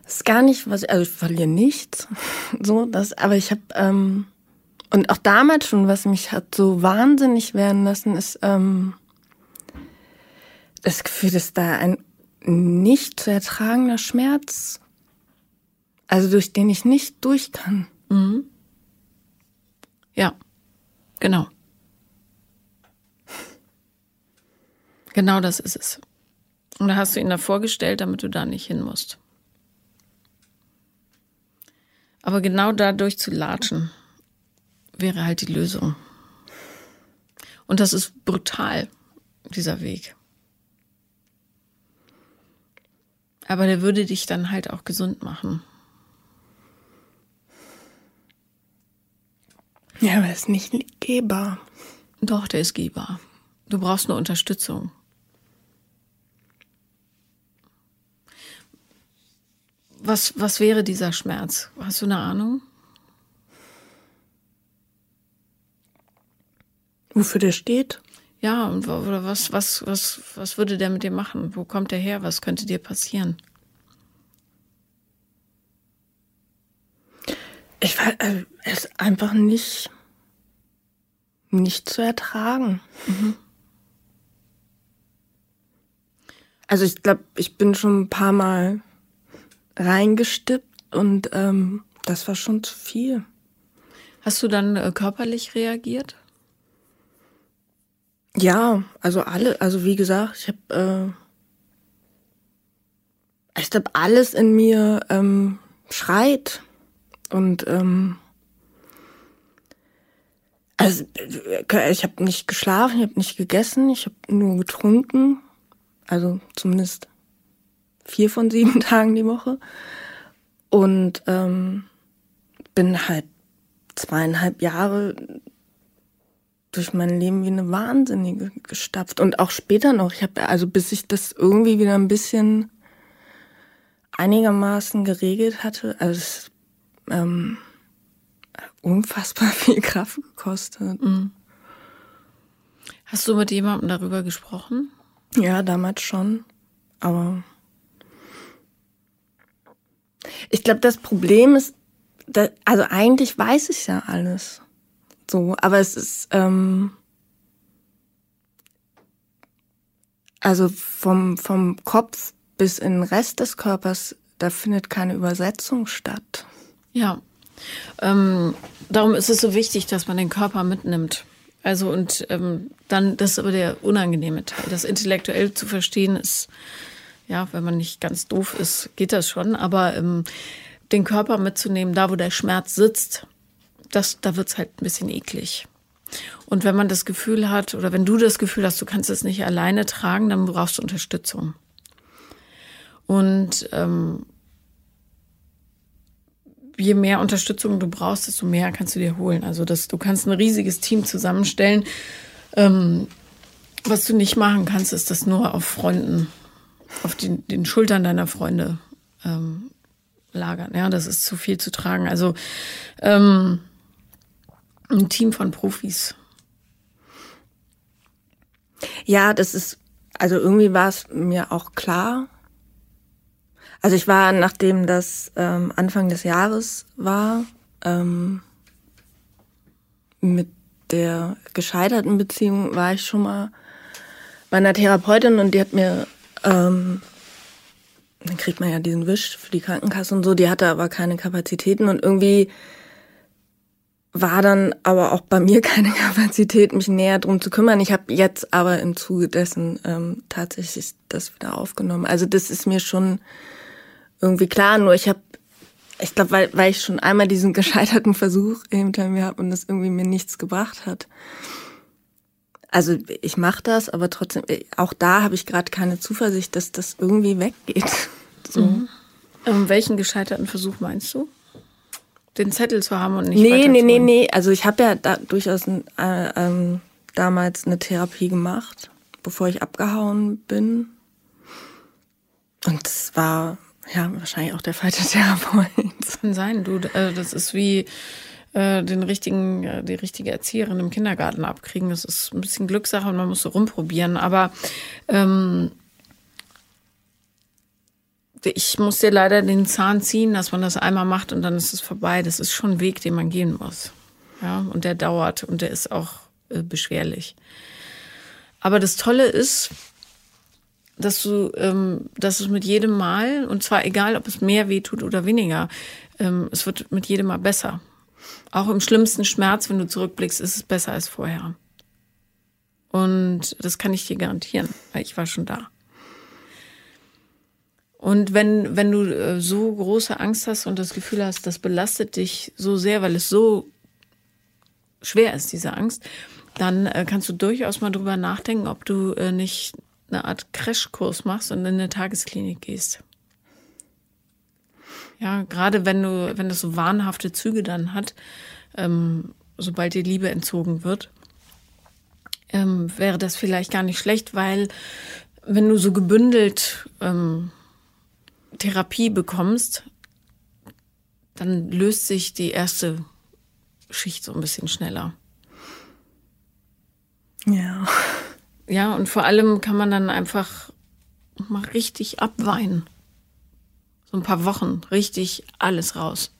Das ist gar nicht, was also ich verliere nichts. *laughs* So, das, aber ich habe ähm, und auch damals schon, was mich hat so wahnsinnig werden lassen, ist ähm, das Gefühl, dass da ein nicht zu ertragender Schmerz, also durch den ich nicht durch kann. Mhm. Ja, genau. Genau das ist es. Und da hast du ihn da vorgestellt, damit du da nicht hin musst. Aber genau dadurch zu latschen, wäre halt die Lösung. Und das ist brutal, dieser Weg. Aber der würde dich dann halt auch gesund machen. Ja, aber er ist nicht gehbar. Doch, der ist gehbar. Du brauchst nur Unterstützung. Was, was wäre dieser Schmerz? Hast du eine Ahnung? Wofür der steht? Ja, und oder was, was, was, was würde der mit dir machen? Wo kommt der her? Was könnte dir passieren? Ich weiß, äh, es ist einfach nicht, nicht zu ertragen. Mhm. Also ich glaube, ich bin schon ein paar Mal reingestippt und ähm, das war schon zu viel. Hast du dann äh, körperlich reagiert? Ja, also alle, also wie gesagt, ich habe, äh, ich glaube, alles in mir ähm, schreit und ähm, also äh, ich habe nicht geschlafen, ich habe nicht gegessen, ich habe nur getrunken, also zumindest vier von sieben *laughs* Tagen die Woche und ähm, bin halt zweieinhalb Jahre durch mein Leben wie eine Wahnsinnige gestapft. Und auch später noch. Ich habe, also bis ich das irgendwie wieder ein bisschen einigermaßen geregelt hatte, also es, ähm, unfassbar *laughs* viel Kraft gekostet. Mhm. Hast du mit jemandem darüber gesprochen? Ja, damals schon. Aber ich glaube, das Problem ist, dass, also eigentlich weiß ich ja alles. So, aber es ist ähm, also vom vom Kopf bis in den Rest des Körpers, da findet keine Übersetzung statt. Ja, ähm, darum ist es so wichtig, dass man den Körper mitnimmt. Also und ähm, dann, das ist aber der unangenehme Teil. Das intellektuell zu verstehen ist, ja, wenn man nicht ganz doof ist, geht das schon. Aber ähm, den Körper mitzunehmen, da wo der Schmerz sitzt, das, da wird's halt ein bisschen eklig. Und wenn man das Gefühl hat, oder wenn du das Gefühl hast, du kannst es nicht alleine tragen, dann brauchst du Unterstützung. Und ähm, je mehr Unterstützung du brauchst, desto mehr kannst du dir holen. Also das, du kannst ein riesiges Team zusammenstellen. Ähm, was du nicht machen kannst, ist das nur auf Freunden, auf den, den Schultern deiner Freunde ähm, lagern. Ja, das ist zu viel zu tragen. Also ähm, ein Team von Profis. Ja, das ist, also irgendwie war es mir auch klar. Also ich war, nachdem das ähm, Anfang des Jahres war, ähm, mit der gescheiterten Beziehung war ich schon mal bei einer Therapeutin und die hat mir, ähm, dann kriegt man ja diesen Wisch für die Krankenkasse und so, die hatte aber keine Kapazitäten und irgendwie war dann aber auch bei mir *laughs* keine Kapazität, mich näher drum zu kümmern. Ich habe jetzt aber im Zuge dessen ähm, tatsächlich das wieder aufgenommen. Also das ist mir schon irgendwie klar. Nur ich habe, ich glaube, weil, weil ich schon einmal diesen *laughs* gescheiterten Versuch hinter mir habe und das irgendwie mir nichts gebracht hat. Also ich mache das, aber trotzdem, auch da habe ich gerade keine Zuversicht, dass das irgendwie weggeht. *laughs* So. Mhm. Um, welchen gescheiterten Versuch meinst du? Den Zettel zu haben und nicht Nee, nee, nee, nee. Also ich habe ja da durchaus ein, äh, ähm, damals eine Therapie gemacht, bevor ich abgehauen bin. Und es war ja wahrscheinlich auch der falsche *laughs* Therapeut. Kann sein, du, äh, das ist wie äh, den richtigen, äh, die richtige Erzieherin im Kindergarten abkriegen. Das ist ein bisschen Glückssache und man muss so rumprobieren. Aber ähm, ich muss dir leider den Zahn ziehen, dass man das einmal macht und dann ist es vorbei. Das ist schon ein Weg, den man gehen muss. Ja, und der dauert und der ist auch äh, beschwerlich. Aber das Tolle ist, dass du, ähm, dass es mit jedem Mal, und zwar egal, ob es mehr weh tut oder weniger, ähm, es wird mit jedem Mal besser. Auch im schlimmsten Schmerz, wenn du zurückblickst, ist es besser als vorher. Und das kann ich dir garantieren, weil ich war schon da. Und wenn, wenn du äh, so große Angst hast und das Gefühl hast, das belastet dich so sehr, weil es so schwer ist, diese Angst, dann äh, kannst du durchaus mal drüber nachdenken, ob du äh, nicht eine Art Crashkurs machst und in eine Tagesklinik gehst. Ja, gerade wenn du, wenn das so wahnhafte Züge dann hat, ähm, sobald dir Liebe entzogen wird, ähm, wäre das vielleicht gar nicht schlecht, weil wenn du so gebündelt ähm, Therapie bekommst, dann löst sich die erste Schicht so ein bisschen schneller. Ja. Ja, und vor allem kann man dann einfach mal richtig abweinen. So ein paar Wochen, richtig alles raus.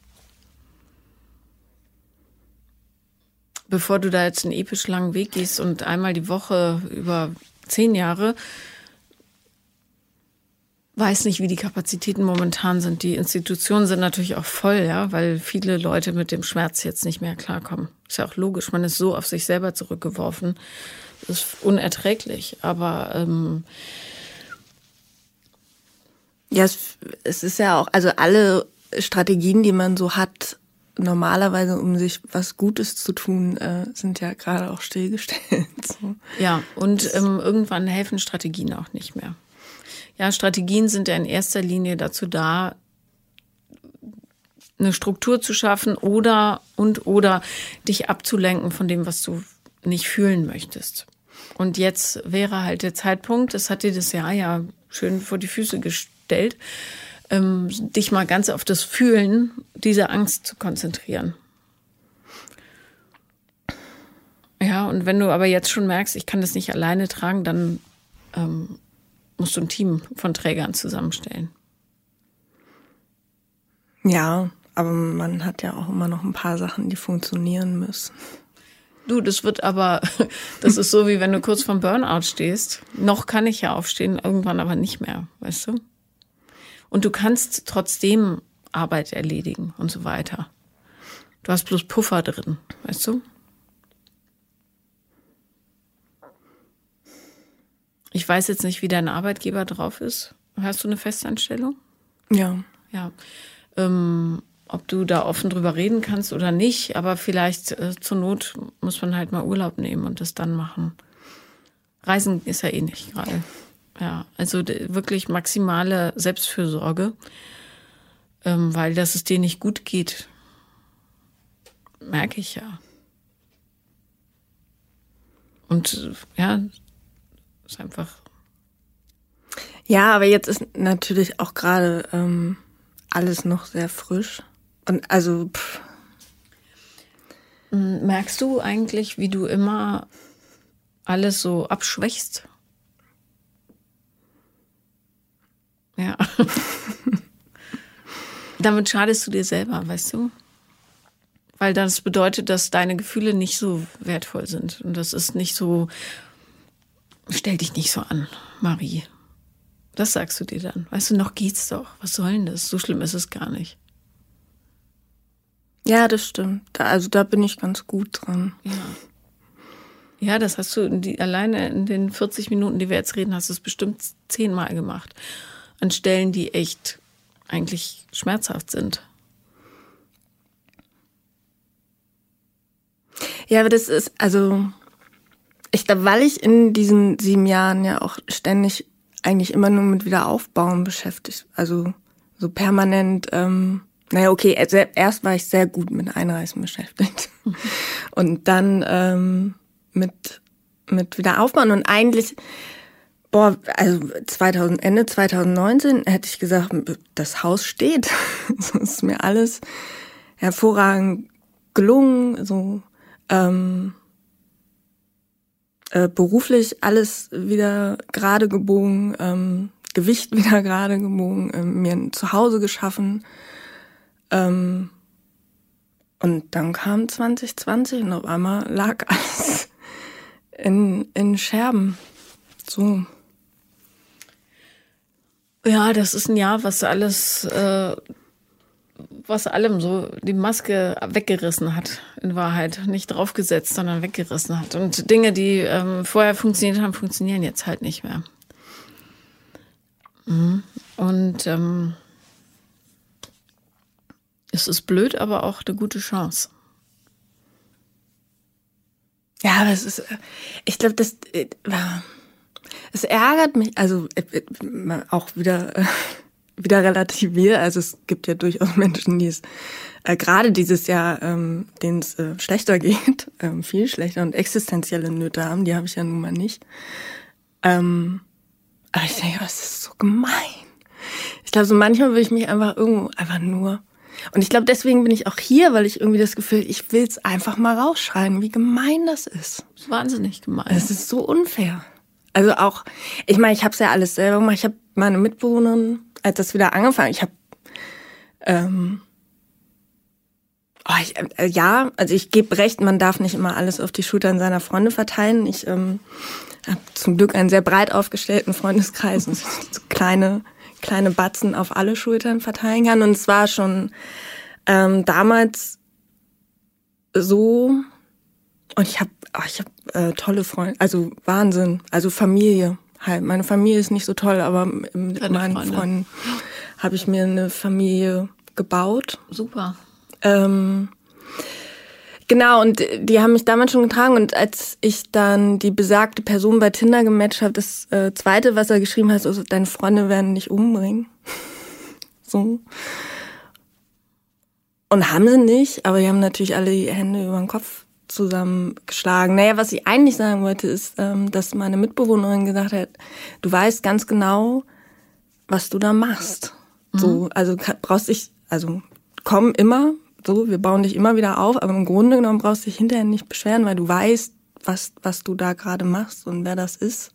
Bevor du da jetzt einen episch langen Weg gehst und einmal die Woche über zehn Jahre, weiß nicht, wie die Kapazitäten momentan sind. Die Institutionen sind natürlich auch voll, ja, weil viele Leute mit dem Schmerz jetzt nicht mehr klarkommen. Ist ja auch logisch, man ist so auf sich selber zurückgeworfen ist unerträglich. Aber ähm ja, es, es ist ja auch, also alle Strategien, die man so hat, normalerweise, um sich was Gutes zu tun, äh, sind ja gerade auch stillgestellt. *laughs* So. Ja, und ähm, irgendwann helfen Strategien auch nicht mehr. Ja, Strategien sind ja in erster Linie dazu da, eine Struktur zu schaffen oder und oder dich abzulenken von dem, was du nicht fühlen möchtest. Und jetzt wäre halt der Zeitpunkt, das hat dir das Jahr ja schön vor die Füße gestellt, ähm, dich mal ganz auf das Fühlen dieser Angst zu konzentrieren. Ja, und wenn du aber jetzt schon merkst, ich kann das nicht alleine tragen, dann ähm, musst du ein Team von Trägern zusammenstellen. Ja, aber man hat ja auch immer noch ein paar Sachen, die funktionieren müssen. Du, das wird aber, *laughs* das ist so wie wenn du kurz vom Burnout stehst. Noch kann ich ja aufstehen, irgendwann aber nicht mehr, weißt du? Und du kannst trotzdem Arbeit erledigen und so weiter. Du hast bloß Puffer drin, weißt du? Ich weiß jetzt nicht, wie dein Arbeitgeber drauf ist. Hast du eine Festanstellung? Ja. Ja. Ähm, ob du da offen drüber reden kannst oder nicht, aber vielleicht äh, zur Not muss man halt mal Urlaub nehmen und das dann machen. Reisen ist ja eh nicht gerade. Ja, also wirklich maximale Selbstfürsorge, ähm, weil dass es dir nicht gut geht, merke ich ja. Und ja, ist einfach. Ja, aber jetzt ist natürlich auch gerade ähm, alles noch sehr frisch. Und also. Pff. Merkst du eigentlich, wie du immer alles so abschwächst? Ja. *laughs* Damit schadest du dir selber, weißt du? Weil das bedeutet, dass deine Gefühle nicht so wertvoll sind. Und das ist nicht so, stell dich nicht so an, Marie. Das sagst du dir dann. Weißt du, noch geht's doch. Was soll denn das? So schlimm ist es gar nicht. Ja, das stimmt. Da, also da bin ich ganz gut dran. Ja. Ja, das hast du die, alleine in den 40 Minuten, die wir jetzt reden, hast du es bestimmt zehnmal gemacht. An Stellen, die echt eigentlich schmerzhaft sind. Ja, aber das ist, also, ich glaube, weil ich in diesen sieben Jahren ja auch ständig eigentlich immer nur mit Wiederaufbauen beschäftigt, also so permanent ähm, naja, okay, also erst war ich sehr gut mit Einreisen beschäftigt. *laughs* Und dann ähm, mit mit wieder aufbauen. Und eigentlich, boah, also 2000, Ende 2019 hätte ich gesagt, das Haus steht. *laughs* so ist mir alles hervorragend gelungen, so ähm, äh, beruflich alles wieder gerade gebogen, ähm, Gewicht *laughs* wieder gerade gebogen, äh, mir ein Zuhause geschaffen. Ähm, und dann kam 2020 und auf einmal lag *laughs* alles in, in Scherben. So. Ja, das ist ein Jahr, was alles, äh, was allem so die Maske weggerissen hat, in Wahrheit. Nicht draufgesetzt, sondern weggerissen hat. Und Dinge, die ähm, vorher funktioniert haben, funktionieren jetzt halt nicht mehr. Mhm. Und ähm, es ist blöd, aber auch eine gute Chance. Ja, aber es ist, äh, ich glaube, das, äh, es ärgert mich, also äh, auch wieder, wieder relativiert. Also es gibt ja durchaus *laughs* Menschen, die es äh, gerade dieses Jahr, ähm, denen es äh, schlechter *laughs* geht, ähm, viel schlechter und existenzielle Nöte haben. Die habe ich ja nun mal nicht. Ähm, aber ich denke, das ist so gemein. Ich glaube, so manchmal will ich mich einfach irgendwo einfach nur und ich glaube, deswegen bin ich auch hier, weil ich irgendwie das Gefühl, ich will es einfach mal rausschreien, wie gemein das ist. Das ist wahnsinnig gemein. Es ist so unfair. Also auch, ich meine, ich habe es ja alles selber gemacht. Ich habe meine Mitbewohnerin, als das wieder angefangen, ich habe ähm, oh, äh, ja, also ich gebe recht, man darf nicht immer alles auf die Schultern seiner Freunde verteilen. Ich ähm, habe zum Glück einen sehr breit aufgestellten Freundeskreis und so kleine kleine Batzen auf alle Schultern verteilen kann. Und es war schon ähm, damals so, und ich habe oh, ich hab, äh, tolle Freunde, also Wahnsinn, also Familie halt. Meine Familie ist nicht so toll, aber mit Deine meinen Freunde. Freunden habe ich mir eine Familie gebaut. Super. Ähm, Genau, und die haben mich damals schon getragen. Und als ich dann die besagte Person bei Tinder gematcht habe, das äh, zweite, was er geschrieben hat, ist, also, deine Freunde werden dich umbringen. *laughs* so. Und haben sie nicht, aber die haben natürlich alle die Hände über den Kopf zusammengeschlagen. Naja, was ich eigentlich sagen wollte, ist, ähm, dass meine Mitbewohnerin gesagt hat, du weißt ganz genau, was du da machst. Mhm. So, also brauchst dich, also komm immer so, wir bauen dich immer wieder auf, aber im Grunde genommen brauchst du dich hinterher nicht beschweren, weil du weißt, was, was du da gerade machst und wer das ist.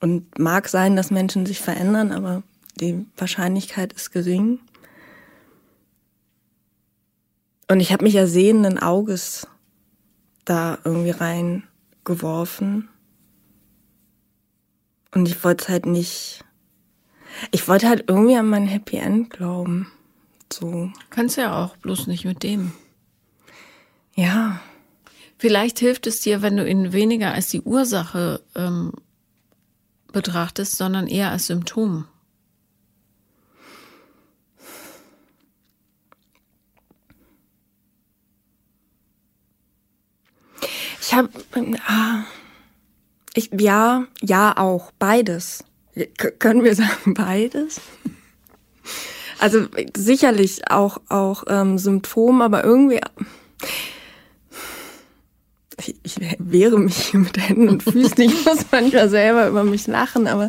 Und mag sein, dass Menschen sich verändern, aber die Wahrscheinlichkeit ist gering. Und ich habe mich ja sehenden Auges da irgendwie reingeworfen. Und ich wollte halt nicht. Ich wollte halt irgendwie an mein Happy End glauben. So. Kannst ja auch, bloß nicht mit dem. Ja. Vielleicht hilft es dir, wenn du ihn weniger als die Ursache ähm, betrachtest, sondern eher als Symptom. Ich habe, ah, ich, ja, ja auch, beides. K können wir sagen *laughs* beides? Also sicherlich auch, auch ähm, Symptom, aber irgendwie. Ich, ich wehre mich mit Händen und Füßen. Ich *laughs* muss manchmal selber über mich lachen, aber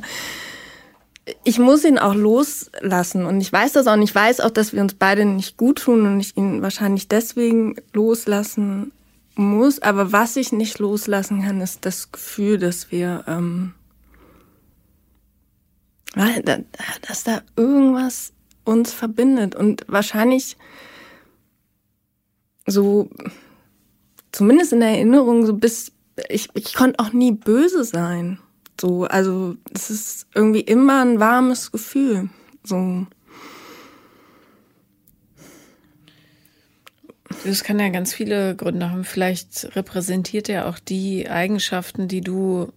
ich muss ihn auch loslassen. Und ich weiß das auch. Und ich weiß auch, dass wir uns beide nicht gut tun und ich ihn wahrscheinlich deswegen loslassen muss. Aber was ich nicht loslassen kann, ist das Gefühl, dass wir, ähm, dass da irgendwas uns verbindet und wahrscheinlich so, zumindest in der Erinnerung, so bis, ich, ich konnte auch nie böse sein. So, also, es ist irgendwie immer ein warmes Gefühl. So. Das kann ja ganz viele Gründe haben. Vielleicht repräsentiert er auch die Eigenschaften, die du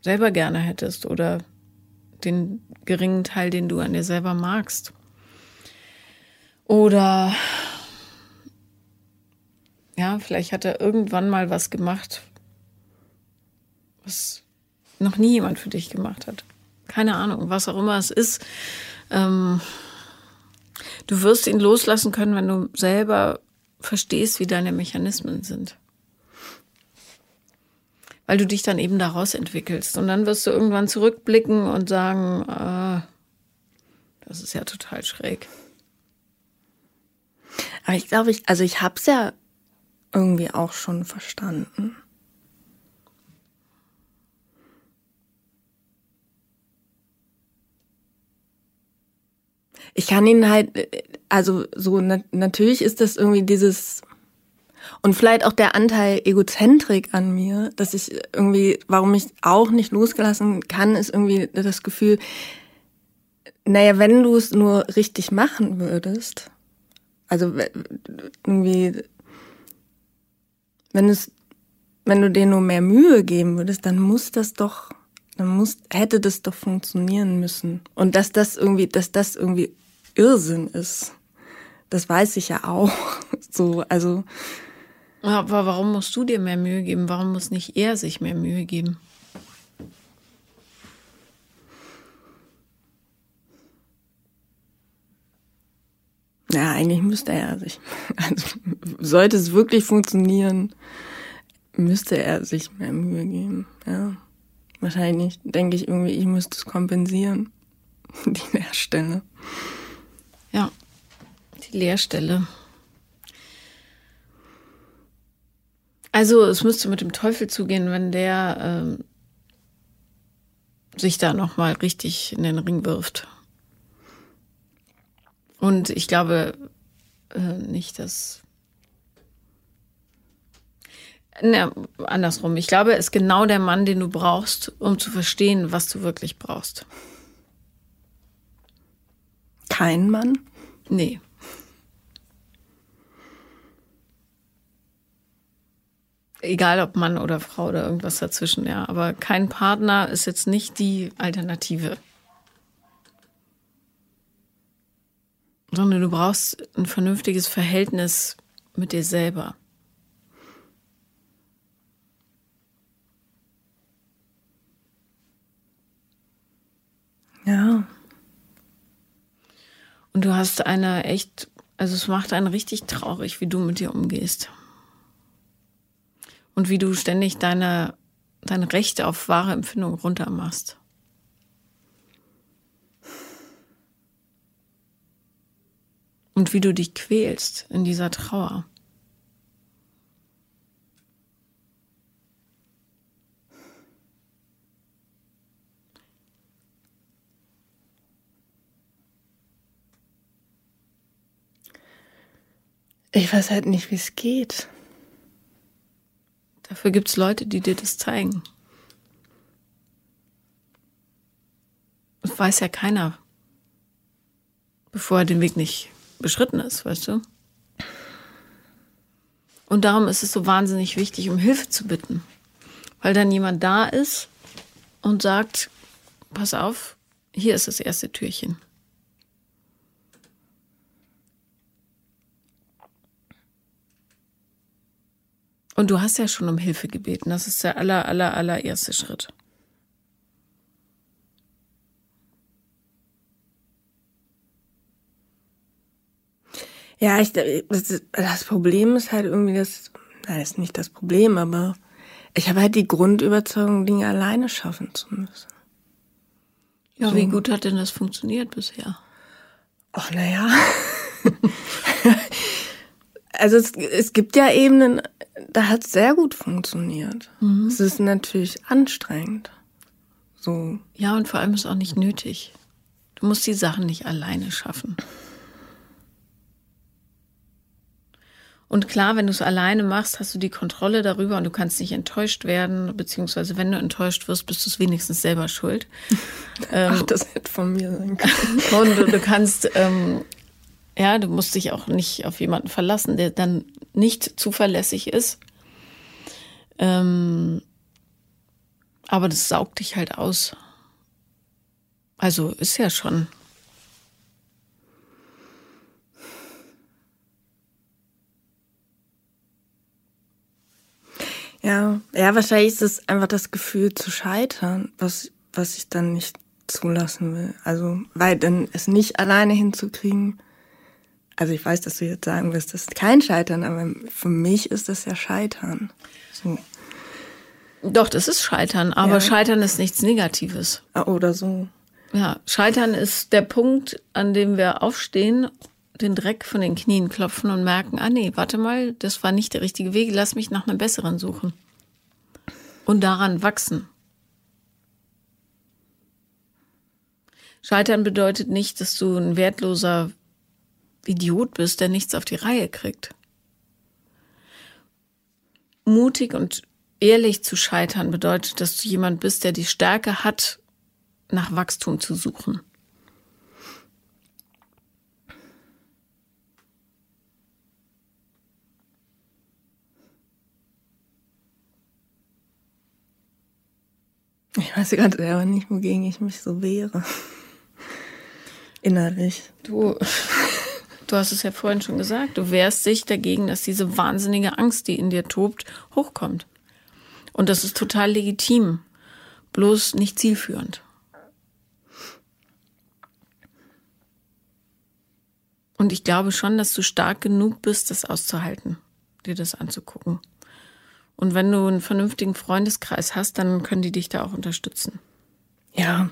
selber gerne hättest oder den geringen Teil, den du an dir selber magst. Oder ja, vielleicht hat er irgendwann mal was gemacht, was noch nie jemand für dich gemacht hat. Keine Ahnung, was auch immer es ist. Ähm, du wirst ihn loslassen können, wenn du selber verstehst, wie deine Mechanismen sind. weil du dich dann eben daraus entwickelst. Und dann wirst du irgendwann zurückblicken und sagen, äh, das ist ja total schräg. Aber ich glaube, ich, also ich habe es ja irgendwie auch schon verstanden. Ich kann ihn halt, also so na, natürlich ist das irgendwie dieses und vielleicht auch der Anteil Egozentrik an mir, dass ich irgendwie, warum ich auch nicht losgelassen kann, ist irgendwie das Gefühl, naja, wenn du es nur richtig machen würdest, also irgendwie, wenn es, wenn du dir nur mehr Mühe geben würdest, dann muss das doch, dann muss, hätte das doch funktionieren müssen. Und dass das irgendwie, dass das irgendwie Irrsinn ist, das weiß ich ja auch. *laughs* So, also. Aber warum musst du dir mehr Mühe geben? Warum muss nicht er sich mehr Mühe geben? Ja, eigentlich müsste er sich, *laughs* also sollte es wirklich funktionieren, müsste er sich mehr Mühe geben. Ja, wahrscheinlich denke ich irgendwie, ich müsste es kompensieren, *laughs* die Leerstelle. Ja, die Leerstelle. Also es müsste mit dem Teufel zugehen, wenn der ähm, sich da noch mal richtig in den Ring wirft. Und ich glaube äh, nicht, dass. Ne, andersrum. Ich glaube, er ist genau der Mann, den du brauchst, um zu verstehen, was du wirklich brauchst. Kein Mann? Nee. Egal ob Mann oder Frau oder irgendwas dazwischen, ja. Aber kein Partner ist jetzt nicht die Alternative. sondern du brauchst ein vernünftiges Verhältnis mit dir selber. Ja. Und du hast eine echt, also es macht einen richtig traurig, wie du mit dir umgehst. Und wie du ständig deine, deine Rechte auf wahre Empfindung runtermachst. und wie du dich quälst in dieser Trauer. Ich weiß halt nicht, wie es geht. Dafür gibt es Leute, die dir das zeigen. Das weiß ja keiner, bevor er den Weg nicht beschritten ist, weißt du? Und darum ist es so wahnsinnig wichtig, um Hilfe zu bitten. Weil dann jemand da ist und sagt, pass auf, hier ist das erste Türchen. Und du hast ja schon um Hilfe gebeten. Das ist der aller, aller, allererste Schritt. Ja, ich, das Problem ist halt irgendwie das, nein, ist nicht das Problem, aber ich habe halt die Grundüberzeugung, Dinge alleine schaffen zu müssen. Ja, so. wie gut hat denn das funktioniert bisher? Ach, naja. *laughs* also es, es gibt ja Ebenen, da hat es sehr gut funktioniert. Mhm. Es ist natürlich anstrengend. So. Ja, und vor allem ist auch nicht nötig. Du musst die Sachen nicht alleine schaffen. Und klar, wenn du es alleine machst, hast du die Kontrolle darüber und du kannst nicht enttäuscht werden, beziehungsweise wenn du enttäuscht wirst, bist du es wenigstens selber schuld. *laughs* Ach, ähm, das hätte von mir sein können. *laughs* Und du, du kannst, ähm, ja, du musst dich auch nicht auf jemanden verlassen, der dann nicht zuverlässig ist. Ähm, aber das saugt dich halt aus. Also ist ja schon Ja, ja, wahrscheinlich ist es einfach das Gefühl zu scheitern, was, was ich dann nicht zulassen will. Also, weil dann es nicht alleine hinzukriegen. Also ich weiß, dass du jetzt sagen wirst, das ist kein Scheitern, aber für mich ist das ja Scheitern. So. Doch, das ist Scheitern, aber ja. Scheitern ist nichts Negatives. Ah, oder so. Ja, Scheitern ist der Punkt, an dem wir aufstehen, den Dreck von den Knien klopfen und merken, ah nee, warte mal, das war nicht der richtige Weg, lass mich nach einem besseren suchen. Und daran wachsen. Scheitern bedeutet nicht, dass du ein wertloser Idiot bist, der nichts auf die Reihe kriegt. Mutig und ehrlich zu scheitern bedeutet, dass du jemand bist, der die Stärke hat, nach Wachstum zu suchen. Ich weiß gerade selber nicht, wogegen ich mich so wehre. Innerlich. Du, du hast es ja vorhin schon gesagt, du wehrst dich dagegen, dass diese wahnsinnige Angst, die in dir tobt, hochkommt. Und das ist total legitim, bloß nicht zielführend. Und ich glaube schon, dass du stark genug bist, das auszuhalten, dir das anzugucken. Und wenn du einen vernünftigen Freundeskreis hast, dann können die dich da auch unterstützen. Ja,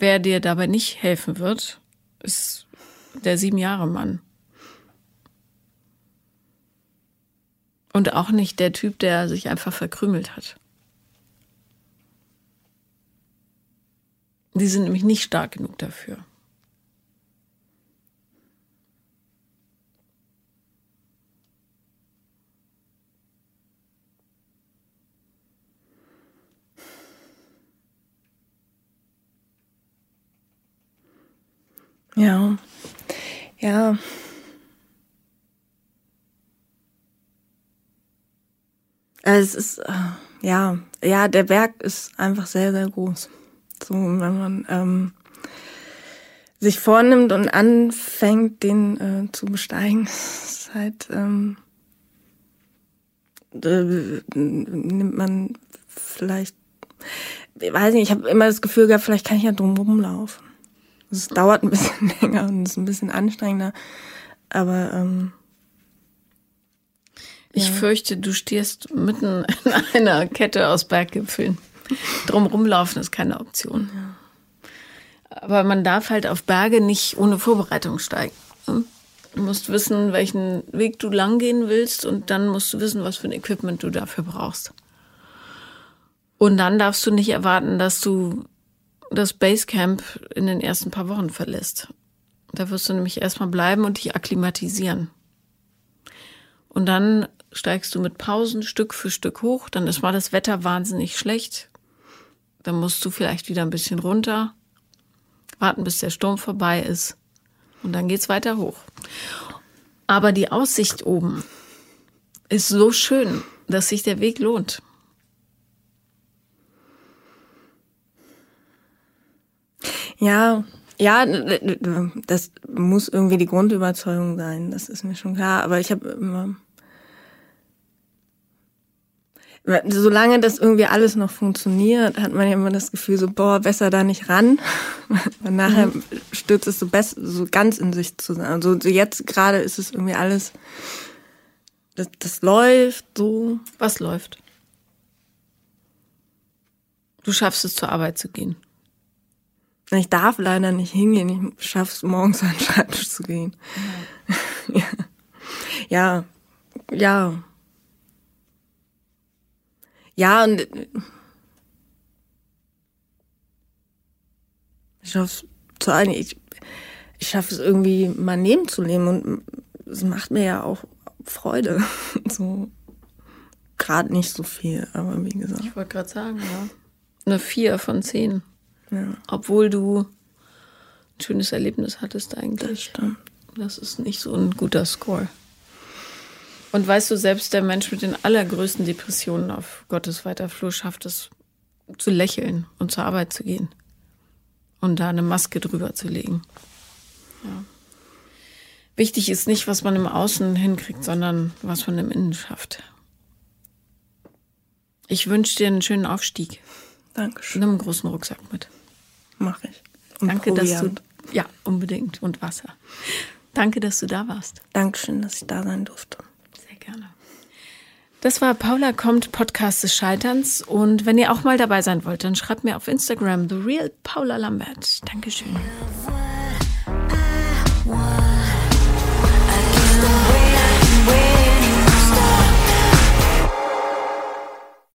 Wer dir dabei nicht helfen wird, ist der sieben Jahre Mann. Und auch nicht der Typ, der sich einfach verkrümelt hat. Die sind nämlich nicht stark genug dafür. Ja, ja. Es ist, äh, ja, ja, der Berg ist einfach sehr, sehr groß. So, wenn man ähm, sich vornimmt und anfängt, den äh, zu besteigen, *laughs* ist halt, ähm, äh, nimmt man vielleicht, ich weiß nicht, ich habe immer das Gefühl gehabt, vielleicht kann ich ja drum rumlaufen. Es dauert ein bisschen *laughs* länger und ist ein bisschen anstrengender. Aber ähm, ich ja. fürchte, du stehst mitten in einer Kette aus Berggipfeln. Drum rumlaufen ist keine Option. Ja. Aber man darf halt auf Berge nicht ohne Vorbereitung steigen. Ne? Du musst wissen, welchen Weg du lang gehen willst und dann musst du wissen, was für ein Equipment du dafür brauchst. Und dann darfst du nicht erwarten, dass du das Basecamp in den ersten paar Wochen verlässt. Da wirst du nämlich erstmal bleiben und dich akklimatisieren. Und dann steigst du mit Pausen Stück für Stück hoch, dann ist mal das Wetter wahnsinnig schlecht. Dann musst du vielleicht wieder ein bisschen runter, warten, bis der Sturm vorbei ist. Und dann geht's weiter hoch. Aber die Aussicht oben ist so schön, dass sich der Weg lohnt. Ja, ja, das muss irgendwie die Grundüberzeugung sein, das ist mir schon klar. Aber ich habe immer, solange das irgendwie alles noch funktioniert, hat man ja immer das Gefühl, so, boah, besser da nicht ran. *laughs* Und nachher mhm. stürzt es so, best, so ganz in sich zusammen. Also jetzt gerade ist es irgendwie alles, das, das läuft so. Was läuft? Du schaffst es, zur Arbeit zu gehen. Ich darf leider nicht hingehen. Ich schaffe es morgens *laughs* an den Schreibtisch zu gehen. Ja. *laughs* ja. Ja. Ja, und ich schaffe es zu einem, ich, ich schaffe es irgendwie mein Leben zu leben und es macht mir ja auch Freude. *laughs* So gerade nicht so viel, aber wie gesagt. Ich wollte gerade sagen, ja. Eine vier von zehn. Ja. Obwohl du ein schönes Erlebnis hattest eigentlich. Das. Das ist nicht so ein guter Score. Und weißt du, selbst der Mensch mit den allergrößten Depressionen auf Gottes weiter Flur schafft es zu lächeln und zur Arbeit zu gehen. Und da eine Maske drüber zu legen. Ja. Wichtig ist nicht, was man im Außen hinkriegt, sondern was man im Innen schafft. Ich wünsche dir einen schönen Aufstieg. Dankeschön. Nimm einen großen Rucksack mit. Mach ich. Und Danke, Proviant. dass du. Ja, unbedingt. Und Wasser. Danke, dass du da warst. Dankeschön, dass ich da sein durfte. Sehr gerne. Das war Paula kommt, Podcast des Scheiterns. Und wenn ihr auch mal dabei sein wollt, dann schreibt mir auf Instagram, The Real Paula Lambert. Dankeschön.